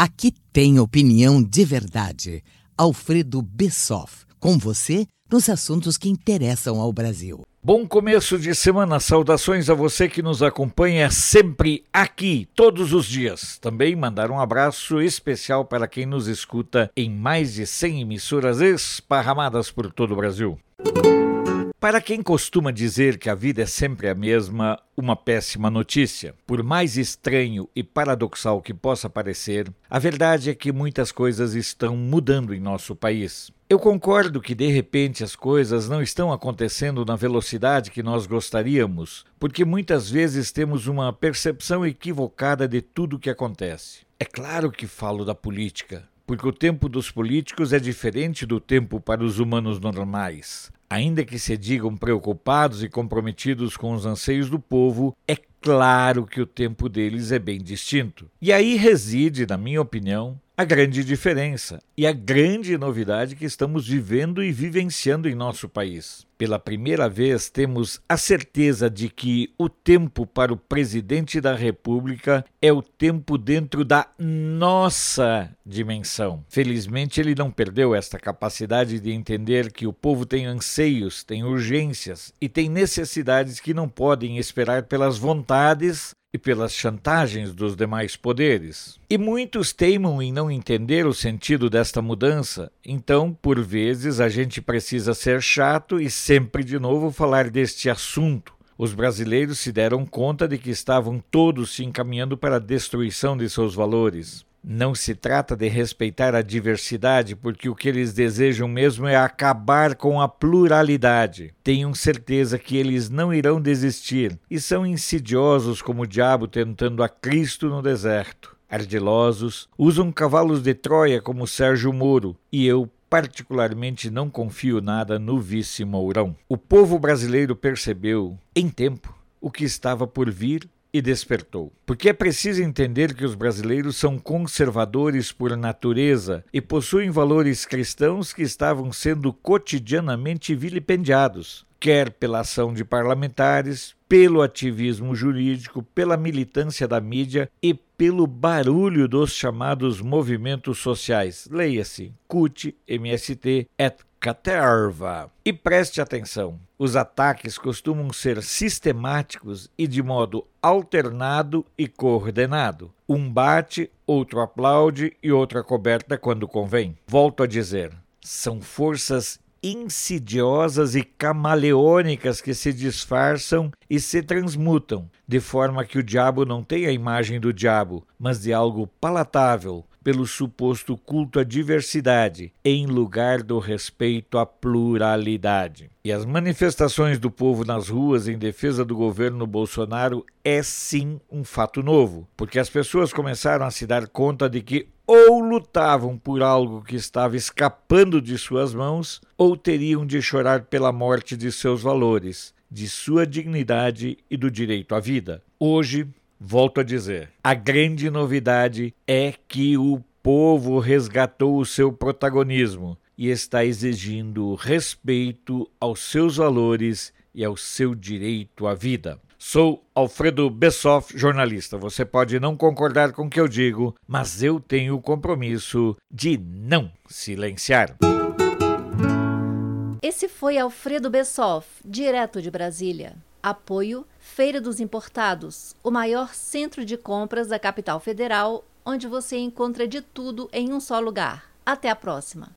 Aqui tem opinião de verdade. Alfredo Bessoff, com você nos assuntos que interessam ao Brasil. Bom começo de semana, saudações a você que nos acompanha sempre aqui, todos os dias. Também mandar um abraço especial para quem nos escuta em mais de 100 emissoras esparramadas por todo o Brasil. Para quem costuma dizer que a vida é sempre a mesma, uma péssima notícia. Por mais estranho e paradoxal que possa parecer, a verdade é que muitas coisas estão mudando em nosso país. Eu concordo que de repente as coisas não estão acontecendo na velocidade que nós gostaríamos, porque muitas vezes temos uma percepção equivocada de tudo o que acontece. É claro que falo da política, porque o tempo dos políticos é diferente do tempo para os humanos normais. Ainda que se digam preocupados e comprometidos com os anseios do povo, é claro que o tempo deles é bem distinto. E aí reside, na minha opinião, a grande diferença e a grande novidade que estamos vivendo e vivenciando em nosso país. Pela primeira vez, temos a certeza de que o tempo para o presidente da República é o tempo dentro da nossa dimensão. Felizmente, ele não perdeu esta capacidade de entender que o povo tem anseios, tem urgências e tem necessidades que não podem esperar pelas vontades e pelas chantagens dos demais poderes. E muitos teimam em não entender o sentido desta mudança, então, por vezes, a gente precisa ser chato e sempre de novo falar deste assunto. Os brasileiros se deram conta de que estavam todos se encaminhando para a destruição de seus valores. Não se trata de respeitar a diversidade, porque o que eles desejam mesmo é acabar com a pluralidade. Tenham certeza que eles não irão desistir e são insidiosos como o diabo tentando a Cristo no deserto. Ardilosos, usam cavalos de Troia como Sérgio Moro e eu particularmente não confio nada no vice Mourão. O povo brasileiro percebeu, em tempo, o que estava por vir e despertou. Porque é preciso entender que os brasileiros são conservadores por natureza e possuem valores cristãos que estavam sendo cotidianamente vilipendiados, quer pela ação de parlamentares, pelo ativismo jurídico, pela militância da mídia e pelo barulho dos chamados movimentos sociais. Leia-se CUT, MST, et Caterva. E preste atenção: os ataques costumam ser sistemáticos e de modo alternado e coordenado. Um bate, outro aplaude e outro acoberta quando convém. Volto a dizer: são forças insidiosas e camaleônicas que se disfarçam e se transmutam, de forma que o diabo não tem a imagem do diabo, mas de algo palatável, pelo suposto culto à diversidade, em lugar do respeito à pluralidade. E as manifestações do povo nas ruas em defesa do governo Bolsonaro é sim um fato novo, porque as pessoas começaram a se dar conta de que ou lutavam por algo que estava escapando de suas mãos, ou teriam de chorar pela morte de seus valores, de sua dignidade e do direito à vida. Hoje, Volto a dizer, a grande novidade é que o povo resgatou o seu protagonismo e está exigindo respeito aos seus valores e ao seu direito à vida. Sou Alfredo Bessoff, jornalista. Você pode não concordar com o que eu digo, mas eu tenho o compromisso de não silenciar. Esse foi Alfredo Bessoff, direto de Brasília. Apoio Feira dos Importados, o maior centro de compras da capital federal, onde você encontra de tudo em um só lugar. Até a próxima!